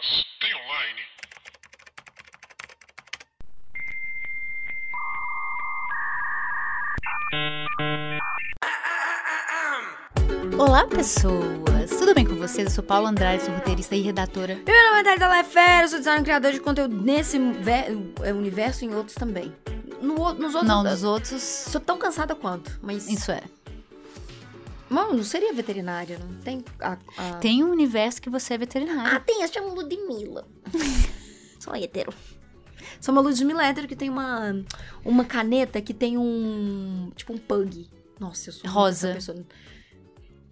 mas tem online. Olá, pessoas! Tudo bem com vocês? Eu sou Paula Andrade, sou roteirista e redatora. Meu nome é Thalita Lefero, sou designer e criador de conteúdo nesse é, universo e em outros também. No nos outros. Não, dos outros. Sou tão cansada quanto, mas. Isso é. Mano, não seria veterinária, não tem. A, a- Tem um universo que você é veterinário. Ah, tem, essa chama Ludmilla. Sou hétero. Sou uma Ludmilla hétero que tem uma, uma caneta que tem um. Tipo um pug. Nossa, eu sou Rosa. pessoa.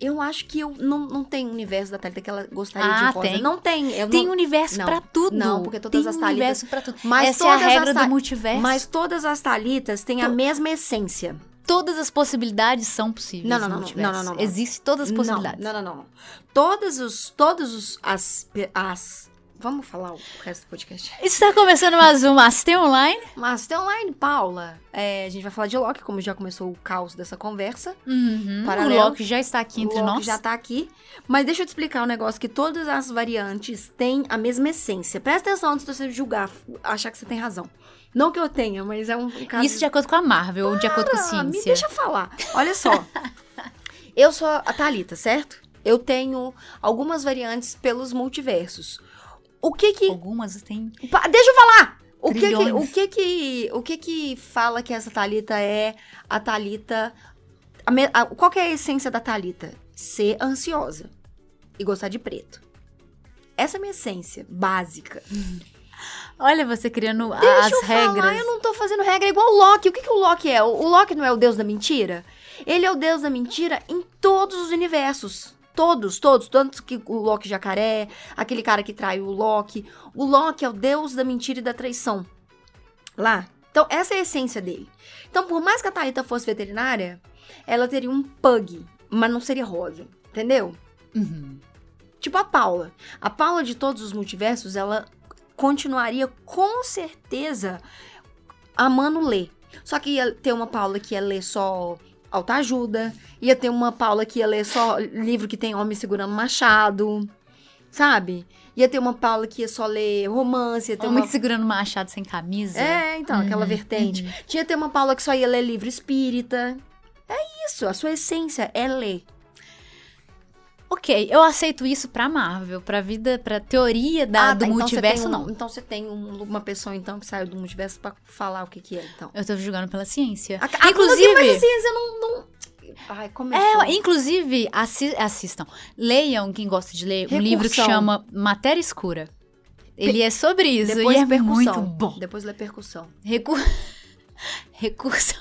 Eu acho que eu não, não tem universo da Thalita que ela gostaria Ah, de rosa. tem. Não tem. Eu Tem não, universo não, pra tudo. não, porque todas Tem as Thalitas- universo pra tudo. Mas Essa é a todas as regra do multiverso. Mas todas as Thalitas têm a To- mesma essência. Todas as possibilidades são possíveis Não, não, não, não, não, não, não. Existem todas as possibilidades. Não, não, não, não. Todos os. Todos os. As. as vamos falar o resto do podcast. Está começando mais um Master Online. Mas tem online, Paula. É, a gente vai falar de Loki, como já começou o caos dessa conversa. Uhum. O. Loki já está aqui entre o Loki nós. já tá aqui. Mas deixa eu te explicar um negócio: que todas as variantes têm a mesma essência. Presta atenção antes de você julgar, achar que você tem razão. Não que eu tenha, mas é um caso. Isso de acordo com a Marvel, ou de acordo com a Ah, me ciência. deixa falar. Olha só. eu sou a Thalita, certo? Eu tenho algumas variantes pelos multiversos. O que que... Algumas tem. Deixa eu falar! O que que, o que que... O que que fala que essa Thalita é a Thalita... a me- a- qual que é a essência da Thalita? Ser ansiosa. E gostar de preto. Essa é a minha essência básica. Olha você criando Deixa as eu regras. falar, eu não tô fazendo regra igual o Loki. O que, que o Loki é? O, Loki não é o deus da mentira? Ele é o deus da mentira em todos os universos. Todos, todos. Tanto que o Loki jacaré, aquele cara que traiu o Loki. O Loki é o deus da mentira e da traição. Lá. Então, essa é a essência dele. Então, por mais que a Thalita fosse veterinária, ela teria um pug, mas não seria rosa. Entendeu? Uhum. Tipo a Paula. A Paula de todos os multiversos, ela continuaria com certeza amando ler. Só que ia ter uma Paula que ia ler só autoajuda, ia ter uma Paula que ia ler só livro que tem homem segurando machado, sabe? Ia ter uma Paula que ia só ler romance, ia ter Homem uma... segurando machado sem camisa. É, então, aquela Uhum, vertente. uhum. Tinha ter uma Paula que só ia ler livro espírita. É isso, a sua essência é ler. Ok, eu aceito isso pra Marvel, pra vida, pra teoria da, Ah, do tá, então multiverso, um- não. Então você tem um- uma pessoa, então, que saiu do multiverso pra falar o que que é, então. Eu tô julgando pela ciência. A- a- inclusive, Mas a ciência não... não... Ai, começou. é, inclusive, assi- assistam. Leiam, quem gosta de ler, um livro que Recursão. chama Matéria Escura. Ele é sobre isso Depois e é percussão. muito bom. Depois lê percussão. Recur... Recurso.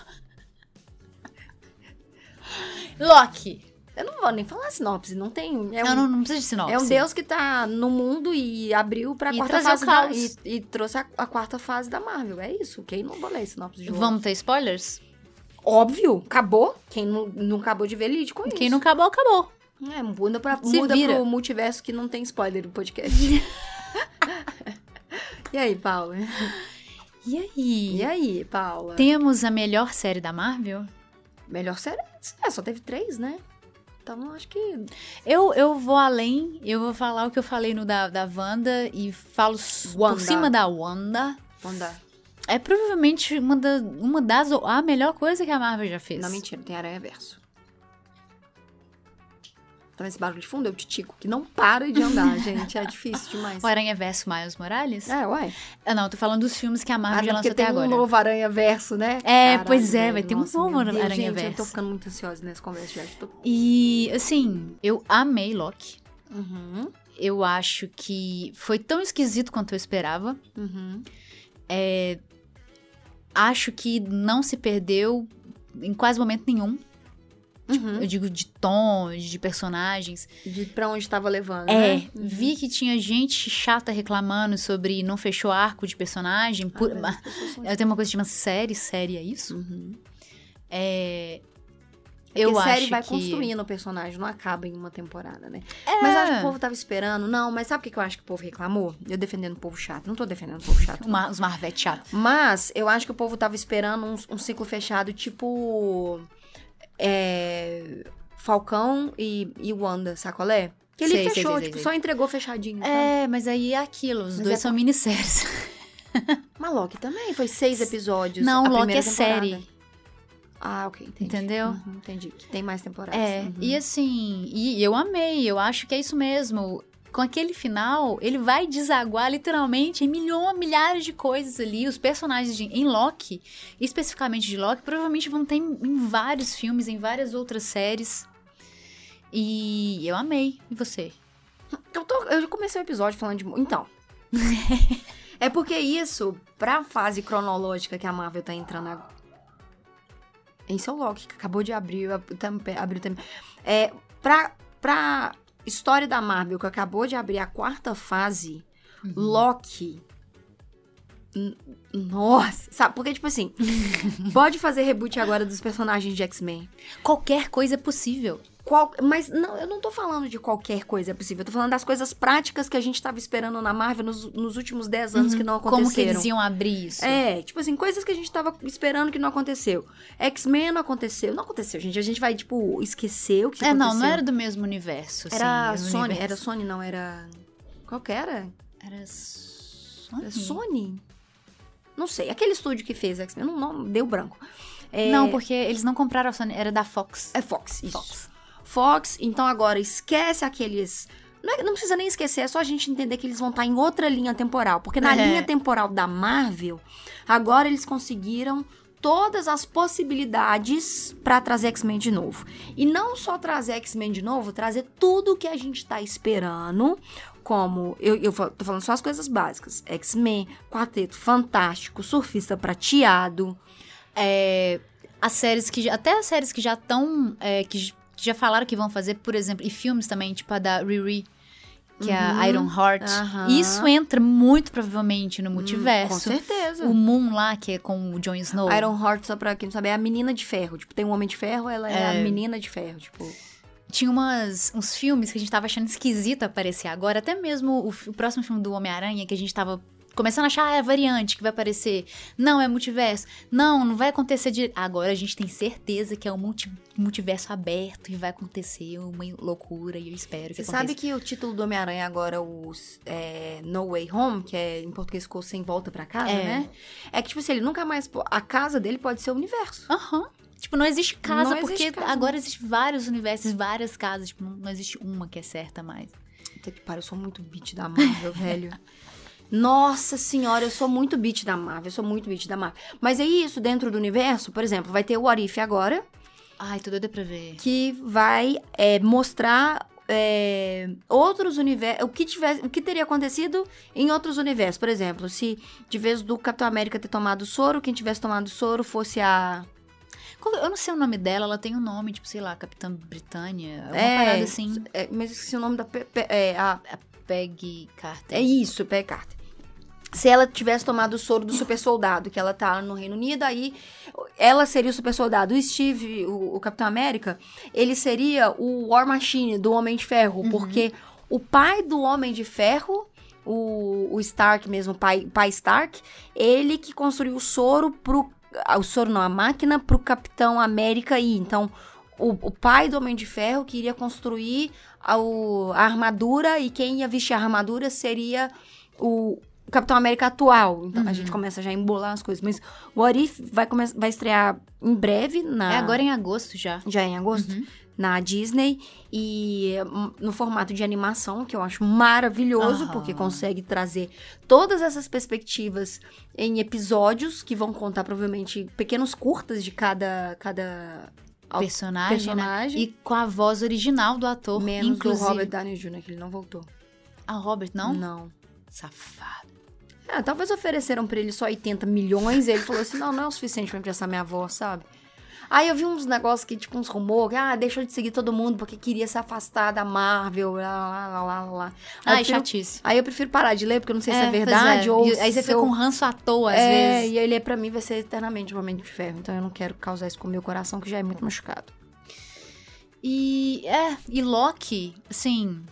Loki. Eu não vou nem falar sinopse, não tem... É Não, um, não, não precisa de sinopse. é um deus que tá no mundo e abriu pra E quarta fase da, e, e trouxe a, a quarta fase da Marvel. É isso, quem não vou ler sinopse de novo. Vamos ter spoilers? Óbvio, acabou. Quem não, não acabou de ver, lide com isso. Quem não acabou, acabou. É, muda, pra, Se muda vira. pro multiverso que não tem spoiler no podcast. e aí, Paula? E aí? E aí, Paula? Temos a melhor série da Marvel? Melhor série? É, só teve três, né? Então, acho que... Eu, eu vou além, eu vou falar o que eu falei no da, da Wanda e falo s- por Wanda. cima da Wanda. Dar. É provavelmente uma, da, uma das. a melhor coisa que a Marvel já fez. Não, mentira, tem Aranha Verso. Então, esse barulho de fundo é o Titico, que não para de andar, gente. É difícil demais. O Aranha Verso Miles Morales? É, uai. Ah, não, eu tô falando dos filmes que a Marvel Ah, já lançou até tem agora. um novo Aranha Verso, né? É, Caralho, pois é, vai ter um novo Aranha gente, eu tô Verso. ficando muito ansiosa nessa conversa já. Tô... E, assim, eu amei Loki. Uhum, Eu acho que foi tão esquisito quanto eu esperava. uhum. Acho que não se perdeu em quase momento nenhum. Uhum. Eu digo de tom, de personagens. De pra onde tava levando, É, né? vi que tinha gente chata reclamando sobre não fechou arco de personagem. por- Ah, são eu tenho uma coisa que chama série, série é isso? Uhum. É. Porque Eu série acho vai que. construindo o personagem, não acaba em uma temporada, né? É. Mas eu acho que o povo tava esperando. Não, mas sabe o que eu acho que o povo reclamou? Eu defendendo o povo chato. Não tô defendendo o povo chato. Mar- os Marvete chato. Mas eu acho que o povo tava esperando um, um ciclo fechado, tipo. É, Falcão e, e Wanda, sacolé? Que ele Sei, fechou, sei, sei, tipo, sei. só entregou fechadinho. sabe? É, mas aí é aquilo, os Mas dois é são minisséries. Mas Loki também foi seis episódios. Não, Loki é série. temporada. Ah, ok, entendi. Entendeu? Uhum, entendi. Que tem mais temporadas. É, Uhum. e assim, e eu amei, eu acho que é isso mesmo. Com aquele final, ele vai desaguar literalmente em milhões, milhares de coisas ali. Os personagens de, em Loki, especificamente de Loki, provavelmente vão ter em, em vários filmes, em várias outras séries. E eu amei. E você? Eu, tô- eu comecei o episódio falando de. Então. é porque isso, pra fase cronológica que a Marvel tá entrando agora. Esse é o Loki, que acabou de abrir, abrir também. É, pra, pra história da Marvel, que acabou de abrir a quarta fase, Loki. N- Nossa, sabe? Porque, tipo assim, pode fazer reboot agora dos personagens de X-Men. Qualquer coisa é possível. Qual- mas não, eu não tô falando de qualquer coisa possível. Eu tô falando das coisas práticas que a gente tava esperando na Marvel nos, nos últimos 10 anos que não aconteceram. Uhum. Como que eles iam abrir isso? É, tipo assim, coisas que a gente tava esperando que não aconteceu. X-Men não aconteceu. Não aconteceu, gente. A gente vai, tipo, esquecer o que É, aconteceu. não, não era do mesmo universo. assim, Era mesmo Sony. universo. Era Sony, não, era. Qual que era? Era Sony. Era Sony? Não sei. Aquele estúdio que fez X-Men. Não, não, deu branco. É, Não, porque eles não compraram a Sony, era da Fox. É Fox, isso. Fox. Fox, então agora esquece aqueles. Não, é- não precisa nem esquecer, é só a gente entender que eles vão estar em outra linha temporal. Porque na É. linha temporal da Marvel, agora eles conseguiram todas as possibilidades pra trazer X-Men de novo. E não só trazer X-Men de novo, trazer tudo que a gente tá esperando. Como, eu, eu tô falando só as coisas básicas: X-Men, Quarteto Fantástico, Surfista Prateado. É, as séries que até as séries que já estão j- que já falaram que vão fazer, por exemplo, e filmes também, tipo a da Riri, que é a Uhum. Iron Heart. Aham. Isso entra muito provavelmente no Com multiverso. certeza. o Moon lá, que é com o Jon Snow. Iron Heart, só pra quem não sabe, é a menina de ferro. Tipo, tem um homem de ferro, ela é, a menina de ferro. Tipo, Tinha umas, uns filmes que a gente tava achando esquisito aparecer agora. Até mesmo o, o próximo filme do Homem-Aranha, que a gente tava começando a achar, ah, é variante que vai aparecer. Não, é multiverso. Não, não vai acontecer de... Agora a gente tem certeza que é um multi- multiverso aberto e vai acontecer uma loucura e eu espero que você aconteça. sabe que o título do Homem-Aranha agora, o é, No Way Home, que é, em português ficou Sem Volta Pra Casa, É. né? É que, tipo assim, ele nunca mais... A casa dele pode ser o universo. Aham. Tipo, não existe casa, Não existe porque casa. agora existem vários universos, várias casas. Tipo, não, não existe uma que é certa mais. Puta que pariu, eu sou muito beat da Marvel, velho. Nossa senhora, eu sou muito beat da Marvel, eu sou muito beat da Marvel. Mas é isso, dentro do universo, por exemplo, vai ter o What If agora, Ai, tô doida pra ver. que vai é, mostrar é, outros universos. O que, tiver, o que teria acontecido em outros universos. Por exemplo, se de vez do Capitão América ter tomado soro, quem tivesse tomado soro fosse a. Eu não sei o nome dela, ela tem um nome, tipo, sei lá, Capitã Britânia. Uma É, parada assim. é, mas esqueci o nome da. Pe- Pe- é, a, Peggy Carter. é isso, Peggy Carter. Se ela tivesse tomado o soro do super soldado, que ela tá no Reino Unido, aí ela seria o super soldado. O Steve, o, o Capitão América, ele seria o War Machine do Homem de Ferro, porque o pai do Homem de Ferro, o, o Stark mesmo, o pai, pai Stark, ele que construiu o soro pro. ah, O soro não, a máquina pro Capitão América ir. Então, o, o pai do Homem de Ferro que iria construir a, o- a armadura e quem ia vestir a armadura seria o Capitão América atual. Então a gente começa já a embolar as coisas. Mas o What If vai, come- vai estrear em breve na. É agora em agosto já. Já em agosto. Na Disney e hum, no formato de animação, que eu acho maravilhoso, Aham. porque consegue trazer todas essas perspectivas em episódios que vão contar provavelmente pequenos curtas de cada, cada Personagem, personagem. né? E com a voz original do ator. menos inclusive. do Robert Downey Jr., que ele não voltou. A Robert, não? Não. Safado. É, talvez ofereceram pra ele só 80 milhões e ele falou assim: não, não é o suficiente pra emprestar minha voz, sabe? Aí eu vi uns negócios que, tipo, uns rumores, ah, deixou de seguir todo mundo porque queria se afastar da Marvel, lá, lá, lá, lá, lá. Aí, Ai, prefiro, chatice. aí eu prefiro parar de ler, porque eu não sei se é pois verdade ou E aí você fica com ranço à toa, às É, vezes. e aí ler pra mim vai ser eternamente um momento de ferro. Então eu não quero causar isso com o meu coração, que já é muito machucado. E, é, e Loki, assim,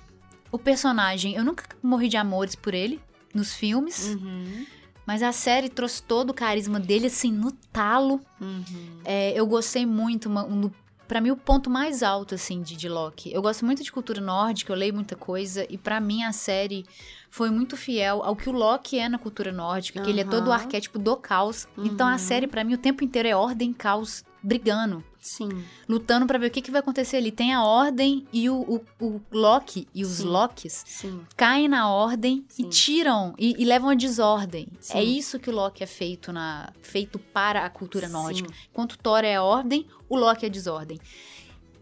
o personagem, eu nunca morri de amores por ele nos filmes, Uhum. mas a série trouxe todo o carisma dele, assim, no talo. Uhum. É, eu gostei muito, uma- um pra mim, o ponto mais alto, assim, de, de Loki. Eu gosto muito de cultura nórdica, eu leio muita coisa, e pra mim a série foi muito fiel ao que o Loki é na cultura nórdica, que ele é todo o arquétipo do caos. Então a Uhum. série, pra mim, o tempo inteiro é ordem, caos, brigando. Sim. Lutando pra ver o que, que vai acontecer ali. Tem a ordem e o, o, o Loki e os Sim. Lokis Sim. caem na ordem Sim. e tiram e, e levam a desordem. É isso que o Loki é feito na feito para a cultura nórdica. Enquanto Thor é a ordem, o Loki é a desordem.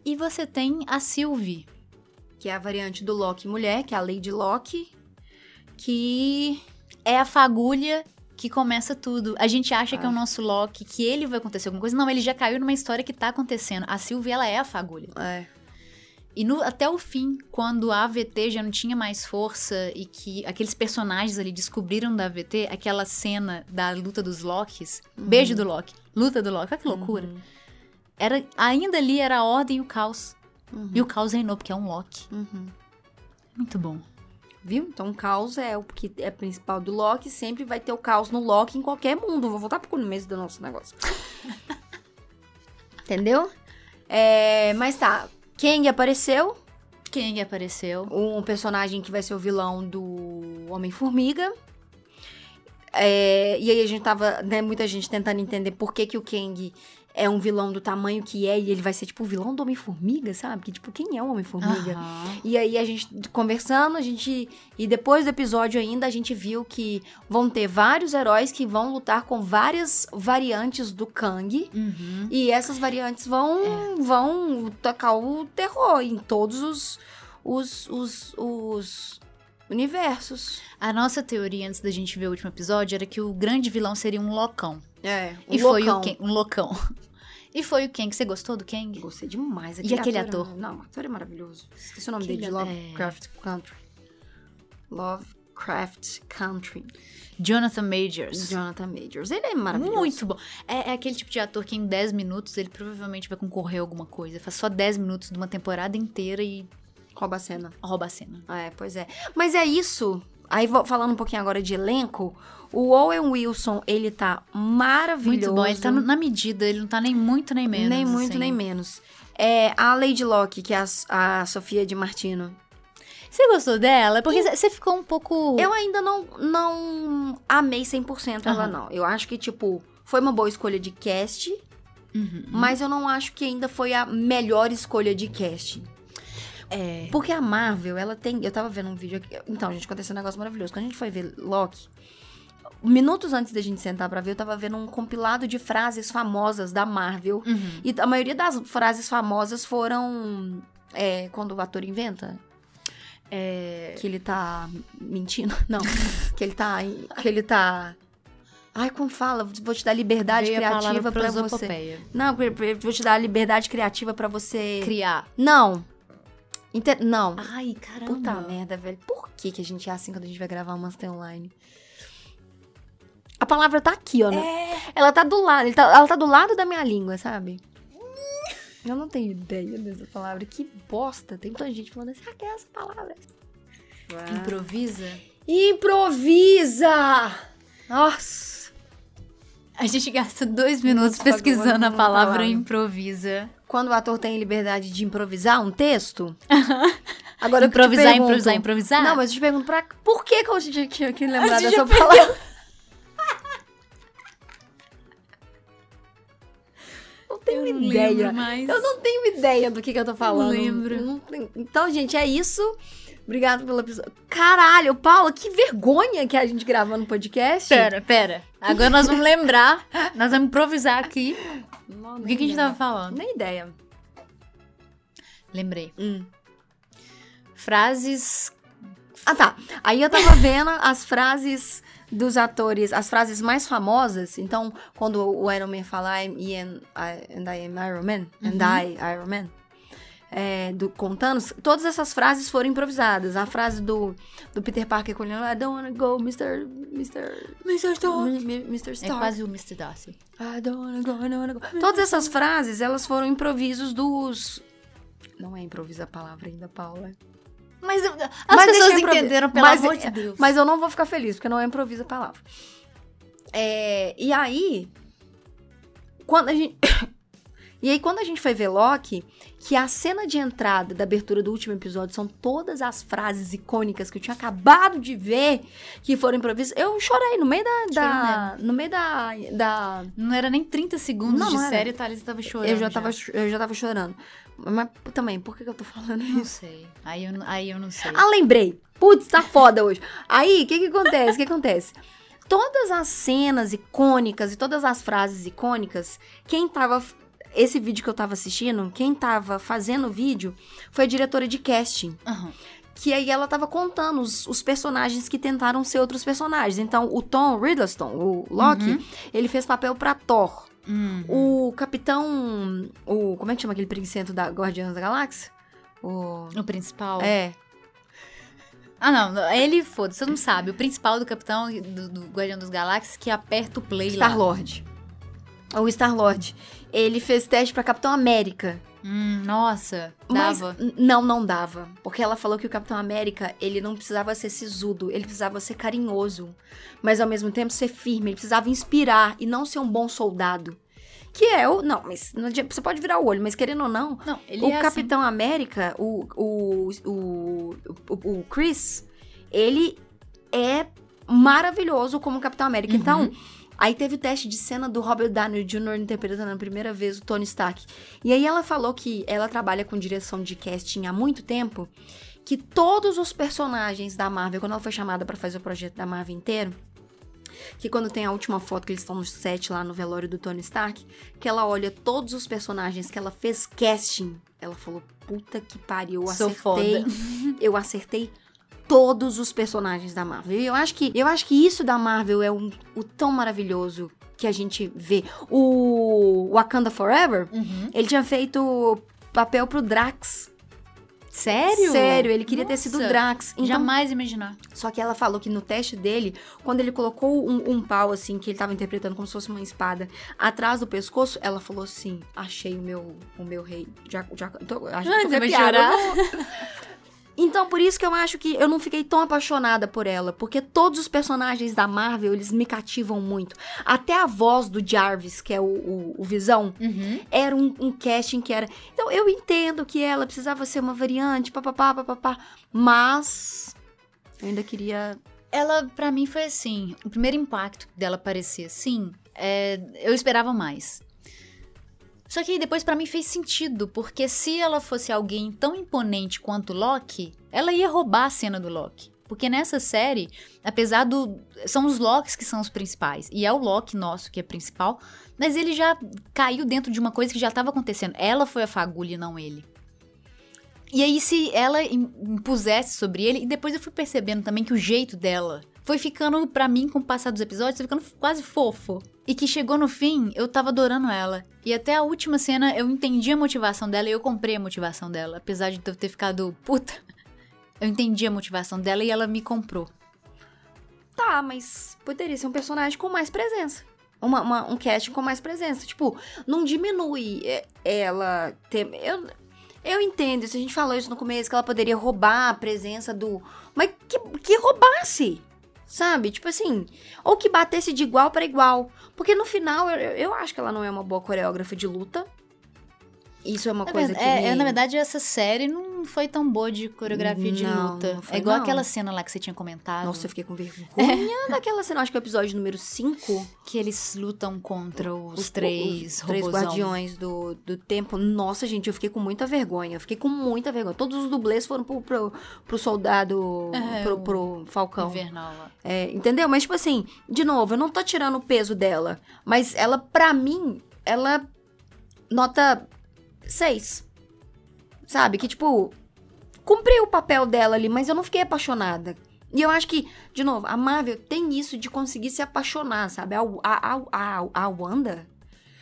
E você tem a Sylvie. Que é a variante do Loki mulher, que é a Lady Loki. Que. É a fagulha que começa tudo. A gente acha que é o Ah. nosso Loki, que ele vai acontecer alguma coisa. Não, ele já caiu numa história que tá acontecendo. A Sylvie, ela é a fagulha. É. E no- até o fim, quando a AVT já não tinha mais força e que aqueles personagens ali descobriram da AVT, aquela cena da luta dos Lokis, beijo do Loki, luta do Loki, olha que loucura. Uhum. Era, ainda ali era a ordem e o caos. Uhum. E o caos reinou, porque é um Loki. Uhum. Muito bom. Viu? Então o caos é o que é principal do Loki. Sempre vai ter o caos no Loki em qualquer mundo. Vou voltar pro começo do nosso negócio. Entendeu? É, mas tá. Kang apareceu. Quem apareceu? Um personagem que vai ser o vilão do Homem-Formiga. É, e aí a gente tava, né, muita gente tentando entender por que, que o Kang é um vilão do tamanho que é e ele vai ser tipo o vilão do Homem-Formiga, sabe? Que tipo, quem é o Homem-Formiga? Aham. E aí a gente conversando, a gente. E depois do episódio ainda, a gente viu que vão ter vários heróis que vão lutar com várias variantes do Kang. Uhum. E essas variantes vão, vão tocar o terror em todos os, os, os, os universos. A nossa teoria antes da gente ver o último episódio era que o grande vilão seria um loucão. É, e foi o Kang, um loucão. E foi o Kang. Você gostou do Kang? Gostei demais. E aquele é ator? Não, o ator é maravilhoso. Esqueci o nome Aquele dele, de é- Lovecraft Country. Lovecraft Country. Jonathan Majors. Jonathan Majors. Ele é maravilhoso. Muito bom. É, é aquele tipo de ator que em 10 minutos ele provavelmente vai concorrer a alguma coisa. Faz só 10 minutos de uma temporada inteira e Rouba a cena. rouba a cena. Ah, É, pois é. Mas é isso. Aí, falando um pouquinho agora de elenco, o Owen Wilson, ele tá maravilhoso. Muito bom. Ele tá na medida, ele não tá nem muito nem menos. Nem muito, assim. nem menos. É, a Lady Locke, que é a, a Sofia de Martino. Você gostou dela? Porque você ficou um pouco. Eu ainda não, não amei 100% ela, Aham. não. Eu acho que, tipo, foi uma boa escolha de cast, Uhum. mas eu não acho que ainda foi a melhor escolha de cast. É. Porque a Marvel, ela tem. Eu tava vendo um vídeo aqui. Então, gente, aconteceu um negócio maravilhoso. Quando a gente foi ver Loki, minutos antes da gente sentar pra ver, eu tava vendo um compilado de frases famosas da Marvel. Uhum. E a maioria das frases famosas foram. É, quando o ator inventa. É. Que ele tá mentindo. Não. que ele tá. Que ele tá. Ai, como fala? Vou te dar liberdade Veio criativa pra você. Não, vou te dar liberdade criativa pra você. Criar. Não. Inte- Não. Ai, caramba. Puta merda, velho. Por que, que a gente é assim quando a gente vai gravar uma Master Online? A palavra tá aqui, ó. né? É. Ela tá do lado. tá- ela tá do lado da minha língua, sabe? Eu não tenho ideia dessa palavra. Que bosta. Tem muita gente falando assim, ah, que é essa palavra? Improvisa. Improvisa! Nossa! A gente gasta dois minutos Nossa, pesquisando a palavra. improvisa. Quando o ator tem liberdade de improvisar um texto... Agora improvisar, pergunto- improvisar, improvisar. Não, mas eu te pergunto pra... Por que que eu tinha que lembrar dessa palavra? Não tenho Eu ideia. lembro. Eu não tenho ideia do que, que eu tô falando. lembro. Não tenho- Então, gente, é isso. Obrigado pelo episódio. Caralho, Paula, que vergonha que é a gente gravando podcast. Pera, pera. Agora nós vamos lembrar. Nós vamos improvisar aqui. Não, O que, que a gente tava falando? Nem ideia. Lembrei. Hum. Frases. Ah, tá. Aí eu tava vendo as frases dos atores, as frases mais famosas. Então, quando o Iron Man fala I'm Ian I, and I am Iron Man, and I Iron Man, é, do, com Thanos, todas essas frases foram improvisadas. A frase do, do Peter Parker com ele, I don't wanna go, Mr. Mr. Mr. M- Mr. É Stark. quase o Mr. Darcy. I don't wanna go, I don't wanna go. Todas essas frases, elas foram improvisos dos... Não é improvisa a palavra ainda, Paula. Mas as Mas pessoas entenderam, pelo Mas- amor de Deus. Mas eu não vou ficar feliz, porque não é improvisa a palavra. É, e aí, quando a gente. E aí, quando a gente foi ver Loki, que a cena de entrada da abertura do último episódio são todas as frases icônicas que eu tinha acabado de ver, que foram improvisadas, eu chorei no meio da. da no meio da, da. Não era nem 30 segundos Não, de não série, Thalissa tava chorando. Eu já, tava, eu já tava chorando. Mas também, por que, que eu tô falando Não isso? sei. Aí eu, não- aí eu não sei. Ah, lembrei. Putz, tá foda hoje. Aí, o que que acontece? O que acontece? Todas as cenas icônicas e todas as frases icônicas, quem tava. Esse vídeo que eu tava assistindo, quem tava fazendo o vídeo foi a diretora de casting. Aham. Que aí ela tava contando os, os personagens que tentaram ser outros personagens. Então, o Tom Riddleston, o Loki, Uhum. ele fez papel pra Thor. Hum. O capitão. O. Como é que chama aquele preguiçento da Guardiões da Galáxia? O. O principal. É. Ah, não. Ele, foda-se, você não sabe. O principal do Capitão do, do Guardião dos Galáxias que aperta o play lá. Star-Lord. O Star-Lord. Ele fez teste pra Capitão América. Hum, nossa, Mas dava. n- não, não dava. Porque ela falou que o Capitão América, ele não precisava ser sisudo, ele precisava ser carinhoso. Mas ao mesmo tempo ser firme, ele precisava inspirar e não ser um bom soldado. Que é o. Não, mas não você pode virar o olho, mas querendo ou não, Não, ele o é assim. Capitão América, o, o, o, o, o Chris, ele é maravilhoso como Capitão América. Uhum. Então, aí teve o teste de cena do Robert Downey Jr. interpretando a primeira vez o Tony Stark. E aí ela falou que ela trabalha com direção de casting há muito tempo, que todos os personagens da Marvel, quando ela foi chamada pra fazer o projeto da Marvel inteiro, que quando tem a última foto que eles estão no set lá no velório do Tony Stark, que ela olha todos os personagens que ela fez casting, ela falou, puta que pariu, eu Sou acertei, eu acertei todos os personagens da Marvel. E eu acho que, eu acho que isso da Marvel é um, o tão maravilhoso que a gente vê. O Wakanda Forever, Uhum. ele tinha feito papel pro Drax. Sério? Sério, ele queria ter sido Nossa, Drax. Então, Jamais imaginar. só que ela falou que no teste dele, quando ele colocou um, um pau, assim, que ele tava interpretando como se fosse uma espada, atrás do pescoço, ela falou assim: achei o meu, o meu rei. Já, já, tô, acho Ai, tô vai chorar? Então, por isso que eu acho que eu não fiquei tão apaixonada por ela, porque todos os personagens da Marvel, eles me cativam muito. Até a voz do Jarvis, que é o, o, o Visão, Uhum. era um, um casting que era. Então, eu entendo que ela precisava ser uma variante, papapá, papapá, mas eu ainda queria. Ela, pra mim, foi assim. O primeiro impacto dela aparecer assim, é, eu esperava mais. Só que depois pra mim fez sentido, porque se ela fosse alguém tão imponente quanto Loki, ela ia roubar a cena do Loki. Porque nessa série, apesar do. São os Locks que são os principais. E é o Loki nosso que é principal. Mas ele já caiu dentro de uma coisa que já estava acontecendo. Ela foi a fagulha não ele. E aí, se ela im- impusesse sobre ele, e depois eu fui percebendo também que o jeito dela foi ficando, pra mim, com o passar dos episódios, foi ficando quase fofo. E que chegou no fim, eu tava adorando ela. E até a última cena eu entendi a motivação dela e eu comprei a motivação dela. Apesar de eu ter ficado puta, eu entendi a motivação dela e ela me comprou. Tá, mas poderia ser um personagem com mais presença. Uma, uma- um casting com mais presença. Tipo, não diminui é, ela ter. Eu, eu entendo, se a gente falou isso no começo, que ela poderia roubar a presença do. Mas que, que roubasse! Sabe? Tipo assim. Ou que batesse de igual para igual. Porque no final, eu, eu acho que ela não é uma boa coreógrafa de luta. Isso é uma Na coisa ver- que. é, me... é, na verdade, essa série não foi tão boa de coreografia de Não, luta. não foi, é igual não. aquela cena lá que você tinha comentado. Nossa, eu fiquei com vergonha daquela cena. Acho que é o episódio número 5. Que eles lutam contra os, os três os três guardiões do, do tempo. Nossa, gente, eu fiquei com muita vergonha. Eu fiquei com muita vergonha. Todos os dublês foram pro, pro, pro soldado, É, pro, pro Falcão. Invernal lá. É, entendeu? Mas, tipo assim, de novo, eu não tô tirando o peso dela. Mas ela, pra mim, ela nota 6. Sabe? Que, tipo, cumpriu o papel dela ali, mas eu não fiquei apaixonada. E eu acho que, de novo, a Marvel tem isso de conseguir se apaixonar, sabe? A, a, a, a Wanda,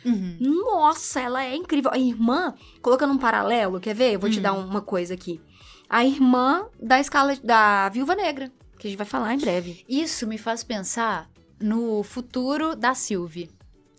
Uhum. nossa, ela é incrível. A irmã, colocando um paralelo, quer ver? Eu vou te Hum. dar uma coisa aqui. A irmã da escala da Viúva Negra, que a gente vai falar em breve. Isso me faz pensar no futuro da Sylvie.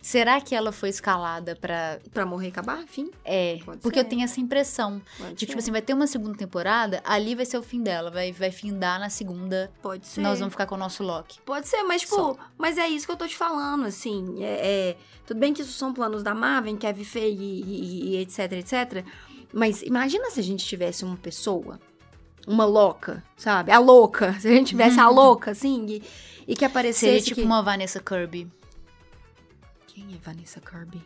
Será que ela foi escalada pra. Pra morrer e acabar? Enfim. É. Pode porque ser. eu tenho essa impressão. Pode De que, tipo assim, vai ter uma segunda temporada, ali vai ser o fim dela. Vai, vai findar na segunda. Pode ser. Nós vamos ficar com o nosso Loki. Pode ser, mas, tipo, mas é isso que eu tô te falando, assim. É, é- tudo bem que isso são planos da Marvel, Kevin Feige e, e- e etc, etc. Mas imagina se a gente tivesse uma pessoa, uma louca, sabe? A louca. Se a gente tivesse a louca, assim, e, e que aparecesse. Seria tipo que- uma Vanessa Kirby. Quem é Vanessa Kirby?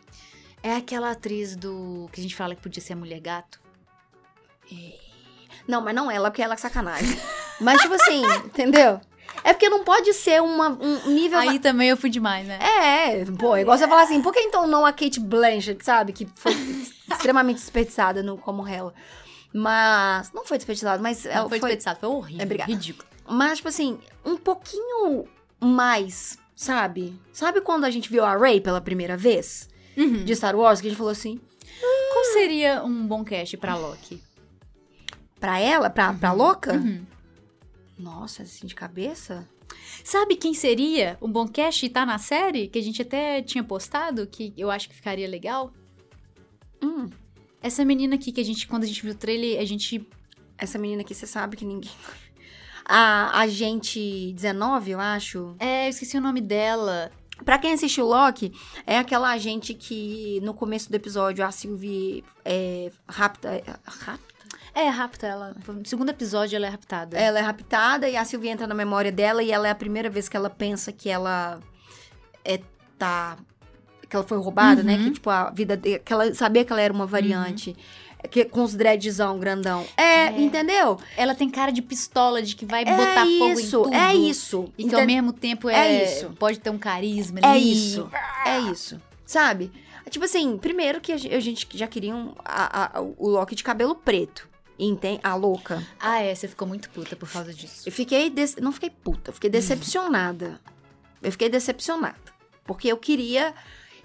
É aquela atriz do. que a gente fala que podia ser a mulher gato. Não, mas não ela, porque ela é sacanagem. mas, tipo assim, entendeu? É porque não pode ser uma, um nível. Aí também eu fui demais, né? É, pô, é igual você falar assim, por que então não a Kate Blanchett, sabe? Que foi extremamente desperdiçada no como Hela. Mas. Não foi desperdiçada, mas ela Não foi foi. desperdiçado, foi horrível. É, obrigada. ridículo. Mas, tipo assim, um pouquinho mais, sabe? Sabe quando a gente viu a Rey pela primeira vez? Uhum. De Star Wars, que a gente falou assim, Qual seria um bom cast pra Loki? pra ela, pra, pra louca? Uhum. Nossa, assim, de cabeça? Sabe quem seria um bom cast e tá na série? Que a gente até tinha postado, que eu acho que ficaria legal? Hum, Essa menina aqui, que a gente, quando a gente viu o trailer, a gente. essa menina aqui, você sabe que ninguém. A agente 19, eu acho. É, eu esqueci o nome dela. Pra quem assistiu Loki, é aquela agente que no começo do episódio a Sylvie é, rapta. é, rapta? É, rapta ela. No segundo episódio ela é raptada. Ela é raptada e a Sylvie entra na memória dela e ela é a primeira vez que ela pensa que ela é tá que ela foi roubada, né? Uhum. Que tipo a vida de, que ela sabia que ela era uma variante. Que, com os dreadzão grandão. É, É. entendeu? Ela tem cara de pistola, de que vai É botar fogo em isso, tudo. é isso. E que ao mesmo tempo é, É isso. pode ter um carisma É ali. isso. É isso. Sabe? Tipo assim, primeiro que a gen- a gente já queria um- a- a- o Loki de cabelo preto. Entende? A louca. Ah, é, você ficou muito puta por causa disso. Eu fiquei. des- Não fiquei puta, eu fiquei decepcionada. Eu fiquei decepcionada. Porque eu queria.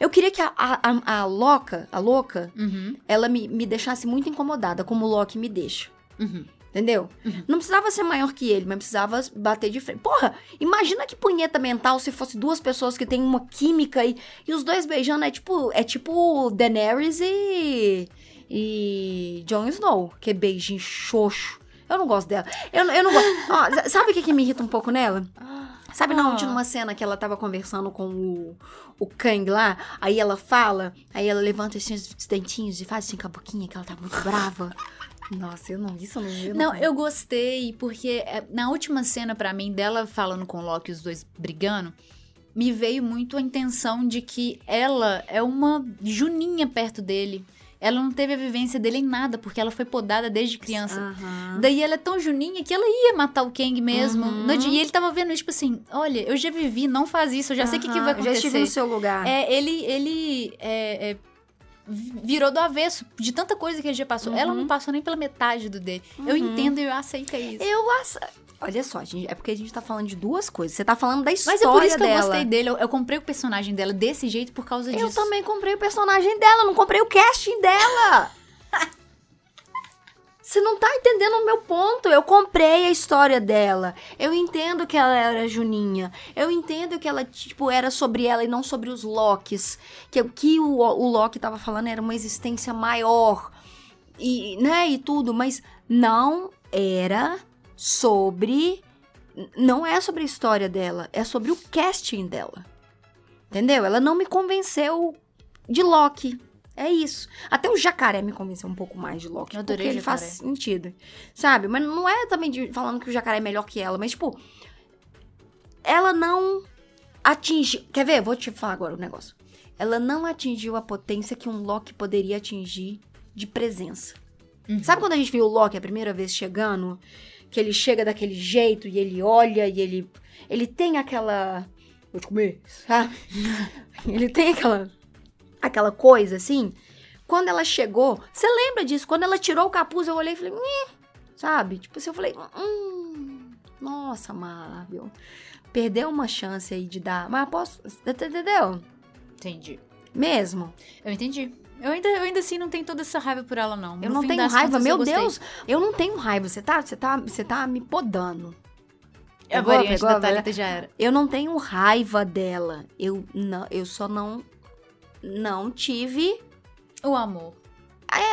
Eu queria que a, a, a, a louca, a louca, Uhum, ela me, me deixasse muito incomodada, como o Loki me deixa. uhum. Entendeu? Uhum. Não precisava ser maior que ele, mas precisava bater de frente. Porra, imagina que punheta mental se fosse duas pessoas que têm uma química e, e os dois beijando. É tipo, é tipo Daenerys e. e. Jon Snow, que é beijinho xoxo. Eu não gosto dela. Eu, eu não gosto. Ó, sa- sabe o que, que me irrita um pouco nela? Sabe, não, Ah. tinha uma cena que ela tava conversando com o, o Kang lá, aí ela fala, aí ela levanta assim os dentinhos e faz assim com a boquinha, que ela tá muito brava. Nossa, eu não, isso eu não eu Não, eu gostei, porque é, na última cena, pra mim, dela falando com o Loki, os dois brigando, me veio muito a intenção de que ela é uma juninha perto dele. Ela não teve a vivência dele em nada, porque ela foi podada desde criança. Aham. Daí ela é tão juninha que ela ia matar o Kang mesmo. Uhum. No dia, e ele tava vendo isso, tipo assim, olha, eu já vivi, não faz isso, eu já sei o que, que vai Aham, Já estive no acontecer. seu lugar. É, ele, ele é, é, virou do avesso de tanta coisa que ele já passou. Uhum. Ela não passou nem pela metade do dele. Eu Uhum. entendo e eu aceito isso. Eu acho. Olha só, gente, é porque a gente tá falando de duas coisas. Você tá falando da história Mas é por isso que dela. eu gostei dele. Eu, eu comprei o personagem dela desse jeito por causa Eu disso. também comprei o personagem dela, não comprei o casting dela. Você não tá entendendo o meu ponto. Eu comprei a história dela. Eu entendo que ela era Juninha. Eu entendo que ela, tipo, era sobre ela e não sobre os Locks. Que o que o, o Loki tava falando era uma existência maior. E, né, e tudo. Mas não era sobre... Não é sobre a história dela. É sobre o casting dela. Entendeu? Ela não me convenceu de Loki. É isso. Até o jacaré me convenceu um pouco mais de Loki. Eu adorei porque ele faz sentido. Sabe? Mas não é também de- falando que o jacaré é melhor que ela. Mas, tipo... Ela não atingiu... Quer ver? Vou te falar agora o negócio. Ela não atingiu a potência que um Loki poderia atingir de presença. Uhum. Sabe quando a gente viu o Loki a primeira vez chegando? Que ele chega daquele jeito e ele olha e ele. Ele tem aquela. Vou te comer, sabe? ele tem aquela. Aquela coisa assim. Quando ela chegou. Você lembra disso? Quando ela tirou o capuz, eu olhei e falei. Sabe? Tipo assim, eu falei. Hum, nossa, Marvel. Perdeu uma chance aí de dar. Mas posso. Entendeu? Entendi. Mesmo. Eu entendi. Eu ainda, eu ainda assim não tenho toda essa raiva por ela, não. Eu No não tenho raiva, contas, eu meu gostei. Deus. Eu não tenho raiva. Você tá, você tá, você tá me podando. A Pegou, variante pegou, da? Thalita já era. Eu não tenho raiva dela. Eu não, eu só não não tive O amor.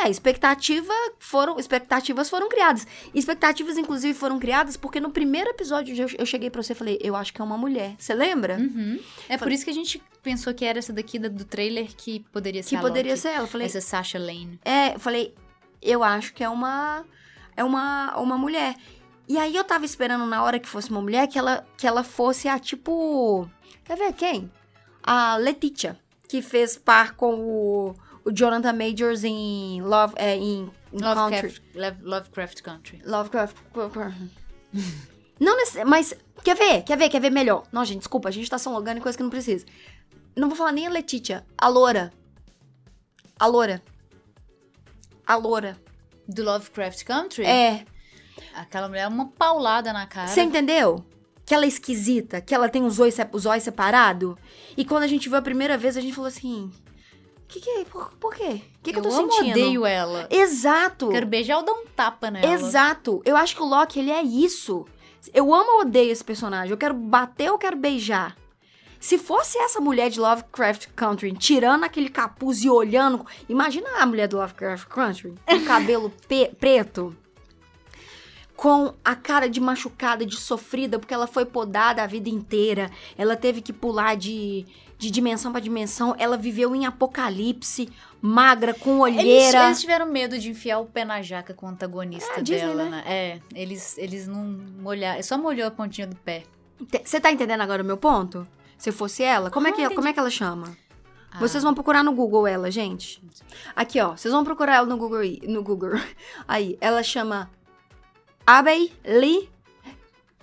É, expectativa foram, expectativas foram criadas. Expectativas, inclusive, foram criadas porque no primeiro episódio eu, eu cheguei pra você e falei, eu acho que é uma mulher. Você lembra? Uhum. É por isso que a gente pensou que era essa daqui da- do trailer que poderia ser que poderia Loki. ser ela. Falei, Essa Sasha Lane. é, eu falei, eu acho que é uma é uma, uma mulher. E aí eu tava esperando na hora que fosse uma mulher que ela, que ela fosse a tipo. Quer ver quem? A Letitia, que fez par com o, o Jonathan Majors em Love. É, em, em Country. Lovecraft, Love- Lovecraft Country. Lovecraft. Não. Mas, quer ver? Quer ver? Quer ver melhor? Não, gente, desculpa, a gente tá só logando em coisa que não precisa. Não vou falar nem a Letitia. A Loura. A Loura. A Loura. Do Lovecraft Country? É. Aquela mulher é uma paulada na cara. Você entendeu? Que ela é esquisita, que ela tem os olhos, os olhos separados. E quando a gente viu a primeira vez, a gente falou assim: que que é? Por, por quê? O que, que eu tô amo, sentindo? odeio ela. Exato. Quero beijar ou dar um tapa nela. Exato. Eu acho que o Loki, ele é isso. Eu amo ou odeio esse personagem. Eu quero bater ou quero beijar. Se fosse essa mulher de Lovecraft Country tirando aquele capuz e olhando. Imagina a mulher do Lovecraft Country com o cabelo preto. Com a cara de machucada, de sofrida, porque ela foi podada a vida inteira. Ela teve que pular de, de dimensão pra dimensão. Ela viveu em apocalipse, magra, com Eles, olheira. eles tiveram medo de enfiar o pé na jaca com o antagonista É, Disney, dela, né? né? É, eles, eles não molharam. Só molhou a pontinha do pé. Você tá entendendo agora o meu ponto? Se fosse ela, como, é, Ah, que, entendi. como é que ela chama? Ah, Vocês vão procurar no Google ela, gente. Aqui, ó. Vocês vão procurar ela no Google. No Google. Aí, ela chama Abbey Lee.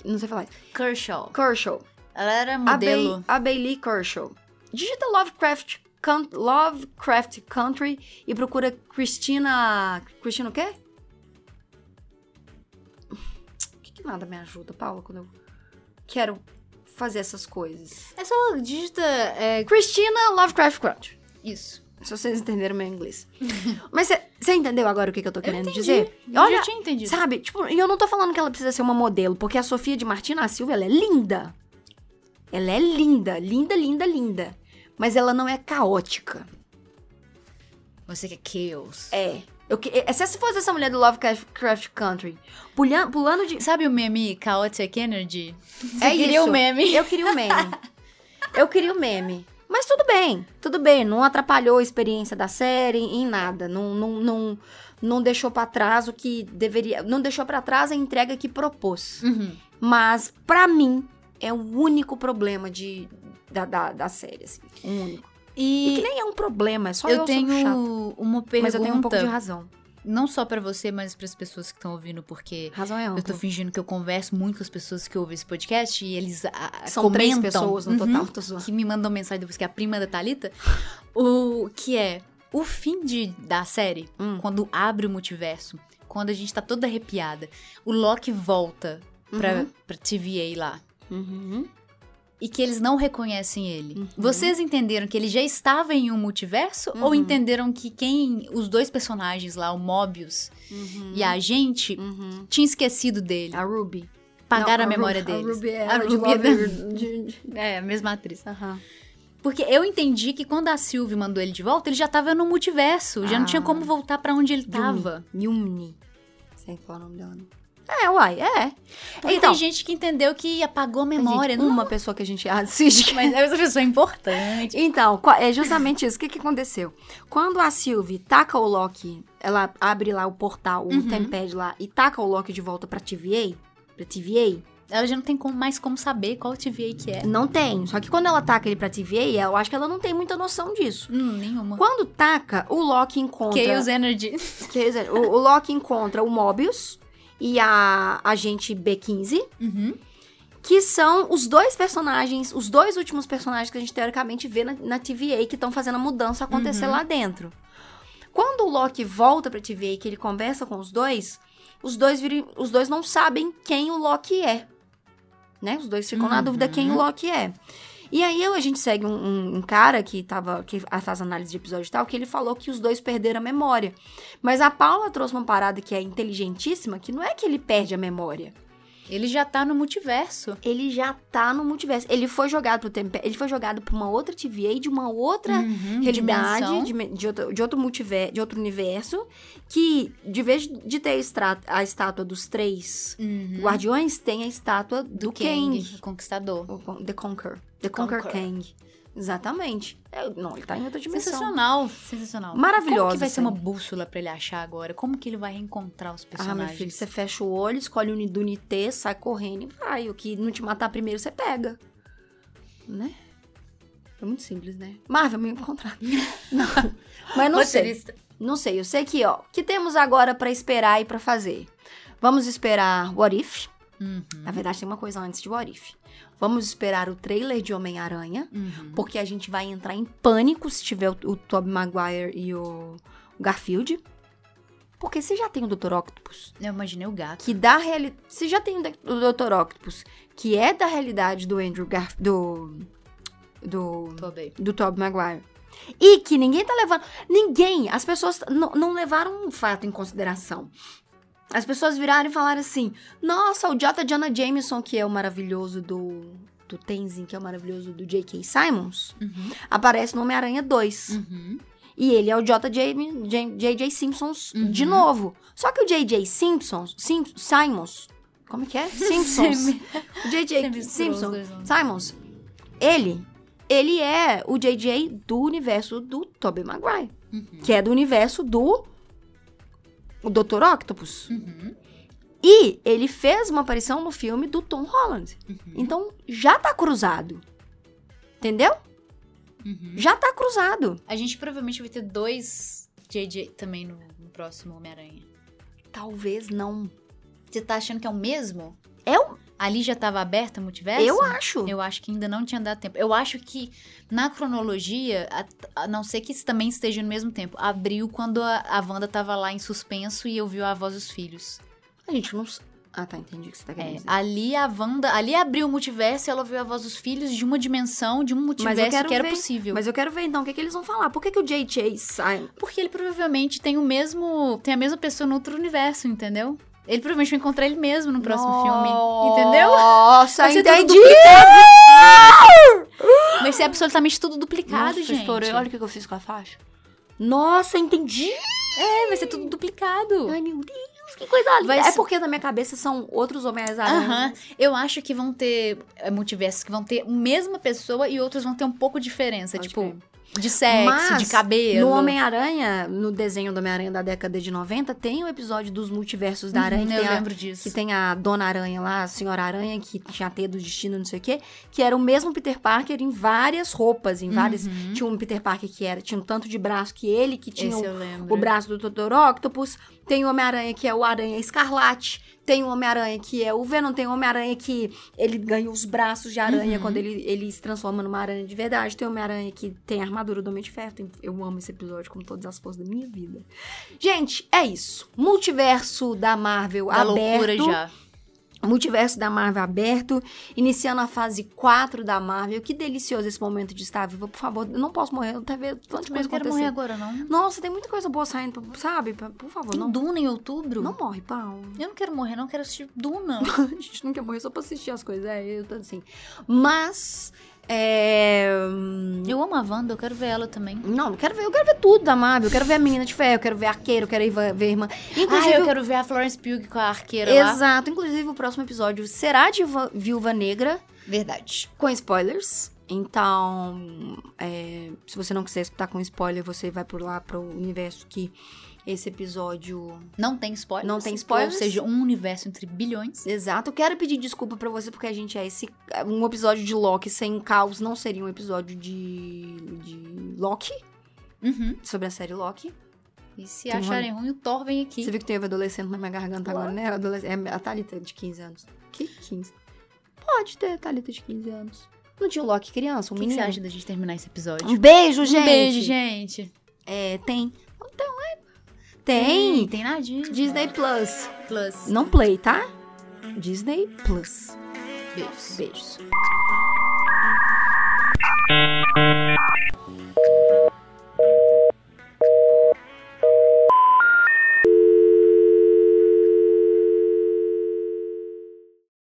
Não sei falar. Kershaw. Kershaw. Ela era modelo. Abbey Lee Kershaw. Digita Lovecraft, Lovecraft Country e procura Christina. Christina o quê? O que, que nada me ajuda, Paula, quando eu quero fazer essas coisas? É só digita. É, Christina Lovecraft Country. isso. Se vocês entenderam meu inglês. Mas você entendeu agora o que, que eu tô querendo entendi. dizer? Eu Olha, já tinha entendido. sabe? Tipo, e eu não tô falando que ela precisa ser uma modelo, porque a Sofia de Martina Silva, ela é linda. Ela é linda, linda, linda, linda. Mas ela não é caótica. Você quer chaos. É. Eu, que- é, se essa fosse essa mulher do Lovecraft Country, pulando, pulando de. Sabe o meme Chaotic Energy? Você É queria isso. o meme? Eu queria o meme. Eu queria o meme. Mas tudo bem, tudo bem. Não atrapalhou a experiência da série em nada. Não, não, não, não deixou pra trás o que deveria. Não deixou pra trás a entrega que propôs. Uhum. Mas, pra mim, é o único problema de, da, da, da série, assim. O único. E, que E nem é um problema, é só eu, eu tenho uma pergunta. Mas eu tenho um pouco de razão. Não só pra você, mas pras pessoas que estão ouvindo, porque Razão é eu tô fingindo que eu converso muito com as pessoas que ouvem esse podcast e eles ah, São comentam. três pessoas no Uhum. total, zoando. que me mandam mensagem depois que é a prima da Thalita, o que é o fim de, da série, Hum. quando abre o multiverso, quando a gente tá toda arrepiada, o Loki volta pra, Uhum. pra TVA lá. Uhum. E que eles não reconhecem ele. Uhum. Vocês entenderam que ele já estava em um multiverso? Ou Uhum. entenderam que quem. Os dois personagens lá, o Mobius Uhum. e a agente, Uhum. tinha esquecido dele. A Ruby. Pagaram Não, a memória Ru- deles. A Ruby é A a Ruby é da- Love- de- É, a mesma atriz. Porque eu entendi que quando a Sylvie mandou ele de volta, ele já tava no multiverso. Já não tinha Ah. como voltar pra onde ele Yumi. tava. Yumni. Sei qual é o nome dela. não. É, uai, é. Porque Então, tem gente que entendeu que apagou a memória. gente, não, uma pessoa que a gente assiste. mas essa pessoa é importante. Então, é justamente isso. O que, que aconteceu? Quando a Sylvie taca o Loki, ela abre lá o portal, o Uhum. Tempad lá, e taca o Loki de volta pra TVA, pra TVA, Ela já não tem como- mais como saber qual TVA que é. não tem. Só que quando ela taca ele pra TVA, eu acho que ela não tem muita noção disso. Hum, nenhuma. Quando taca, o Loki encontra... Chaos Energy. Quer dizer, o, o Loki encontra o Mobius e a agente B15, Uhum. que são os dois personagens, os dois últimos personagens que a gente teoricamente vê na, na TVA que estão fazendo a mudança acontecer Uhum. lá dentro. Quando o Loki volta pra TVA, que ele conversa com os dois, os dois, viram, os dois não sabem quem o Loki é. Né? Os dois ficam na Uhum. dúvida quem o Loki é. E aí eu, a gente segue um, um- um cara que tava. que faz análise de episódio e tal, que ele falou que os dois perderam a memória. Mas a Paula trouxe uma parada que é inteligentíssima, que não é que ele perde a memória. Ele já tá no multiverso. Ele já tá no multiverso. Ele foi jogado pro tempo. Ele foi jogado pra uma outra TVA de uma outra Uhum, realidade, de, de outro, de outro multiverso, de outro universo, que, de vez de ter a, estátua dos três Uhum. guardiões, tem a estátua do, Kang. o Conquistador. O The Conquer. The Conquer Conquer. Kang. Exatamente. É, não, ele tá em outra dimensão. Sensacional, sensacional. Maravilhosa, Como que vai ser uma assim. bússola pra ele achar agora? Como que ele vai reencontrar os Ah, meu personagens? filho, você fecha o olho, escolhe o Nidunité, sai correndo e vai. O que não te matar primeiro, você pega. Né? É muito simples, né? Marvel, me encontrar. não. Mas não sei. Não sei. Eu sei que, ó, o que temos agora pra esperar e pra fazer? Vamos esperar What If. Uhum, Na verdade, tem uma coisa antes de What If. Vamos esperar o trailer de Homem-Aranha. uhum. Porque a gente vai entrar em pânico se tiver o, o Tobey Maguire e o Garfield. Porque você já tem o Dr. Octopus, Eu imaginei o gato. que dá realidade. Você já tem o Dr. Octopus, que é da realidade do Andrew Garf do do Tobey. do Tobey Maguire. E que ninguém tá levando, ninguém, as pessoas não, não levaram um fato em consideração. As pessoas viraram e falaram assim: "Nossa, o J. Jonah Jameson, que é o maravilhoso do do Tenzin, que é o maravilhoso do J.K. Simons, Uhum. aparece no Homem-Aranha 2. Uhum. E ele é o J.J. Simpsons Uhum. de novo. Só que o J.J. Simpsons, Sim, Simons, como que é? Simpsons. O J.J. Simpsons. Simons, ele, ele é o J.J. do universo do Tobey Maguire, Uhum. que é do universo do o Dr. Octopus. Uhum. E ele fez uma aparição no filme do Tom Holland. Uhum. Então, já tá cruzado. Entendeu? Uhum. Já tá cruzado. A gente provavelmente vai ter dois JJ também no, no próximo Homem-Aranha. Talvez não. Você tá achando que é o mesmo? É o- Ali já tava aberta o multiverso? Eu acho. Eu acho que ainda não tinha dado tempo. Eu acho que na cronologia, a, a não ser que isso também esteja no mesmo tempo, abriu quando a, a Wanda tava lá em suspenso e ouviu a voz dos filhos. A gente não. Ah, tá, entendi o que você tá querendo É, dizer. ali a Wanda, ali abriu o multiverso e ela ouviu a voz dos filhos de uma dimensão, de um multiverso que era ver. possível. Mas eu quero ver então o que, que eles vão falar. Por que, que o J.J. Simon. Porque ele provavelmente tem o mesmo. Tem a mesma pessoa no outro universo, entendeu? Ele provavelmente vai encontrar ele mesmo no próximo filme. Entendeu? Nossa, entendi! Vai ser absolutamente tudo duplicado, Nossa, gente. estourei. Olha o que eu fiz com a faixa. Nossa, entendi! É, vai ser tudo duplicado. Ai, meu Deus, que coisa linda. Vai É ser- porque na minha cabeça são outros homens Aham. Eu acho que vão ter é, multiversos que vão ter a mesma pessoa e outros vão ter um pouco de diferença. Pode tipo, crer. De sexo, Mas, de cabelo. No Homem-Aranha, no desenho do Homem-Aranha da década de 90, tem o episódio dos multiversos da Aranha. Uhum, que eu tem a- lembro disso. Que tem a Dona Aranha lá, a Senhora Aranha, que tinha a teia do destino, não sei o quê, que era o mesmo Peter Parker em várias roupas, em várias. Uhum. Tinha um Peter Parker que era, tinha um tanto de braço que ele, que tinha o, eu o braço do Dr. Octopus. Tem o Homem-Aranha que é o Aranha Escarlate. Tem o Homem-Aranha que é o Venom. Tem o Homem-Aranha que ele ganha os braços de aranha Uhum. quando ele, ele se transforma numa aranha de verdade. Tem o Homem-Aranha que tem a armadura do Homem de Ferro. Tem- eu amo esse episódio com todas as forças da minha vida. Gente, é isso. Multiverso da Marvel Da aberto. loucura já. Multiverso da Marvel aberto, iniciando a fase 4 da Marvel. Que delicioso esse momento de estar viva. Por favor, eu não posso morrer, eu tô vendo tanta coisa eu quero acontecer. morrer agora, não. Nossa, tem muita coisa boa saindo, sabe? Por favor, Tem não, Duna em outubro? não morre, pau. Eu não quero morrer, não quero assistir Duna. A gente não quer morrer só pra assistir as coisas. É, eu tô assim. Mas. É... eu amo a Wanda, eu quero ver ela também. Não, eu quero ver, eu quero ver tudo da Marvel. Eu quero ver a menina de ferro, eu quero ver a arqueiro, eu quero ir ver a irmã. Inclusive, ah, eu quero ver a Florence Pugh com a arqueira lá. Exato. Inclusive, o próximo episódio será de Va- Viúva Negra. Verdade. com spoilers. Então, é, se você não quiser escutar com spoiler, você vai por lá pro universo que esse episódio. Não tem spoilers. Não tem spoilers. Ou seja, um universo entre bilhões. Exato. Eu quero pedir desculpa pra você porque a gente é esse. Um episódio de Loki sem caos não seria um episódio de. de Loki, Uhum. sobre a série Loki. E se Tem acharem ruim, o Thor vem aqui. Você viu que tem adolescente na minha garganta agora, Claro. né? Adolesc- É a Thalita de 15 anos. Que 15? Pode ter Thalita de 15 anos. Não tinha o Loki criança, um O que, que você menino. acha da gente terminar esse episódio? Um beijo, gente! Um beijo, gente. É, tem. Então, é. Tem. Tem na Disney. Disney Plus. Plus. Não Play, tá? Disney Plus. Beijos. Beijos.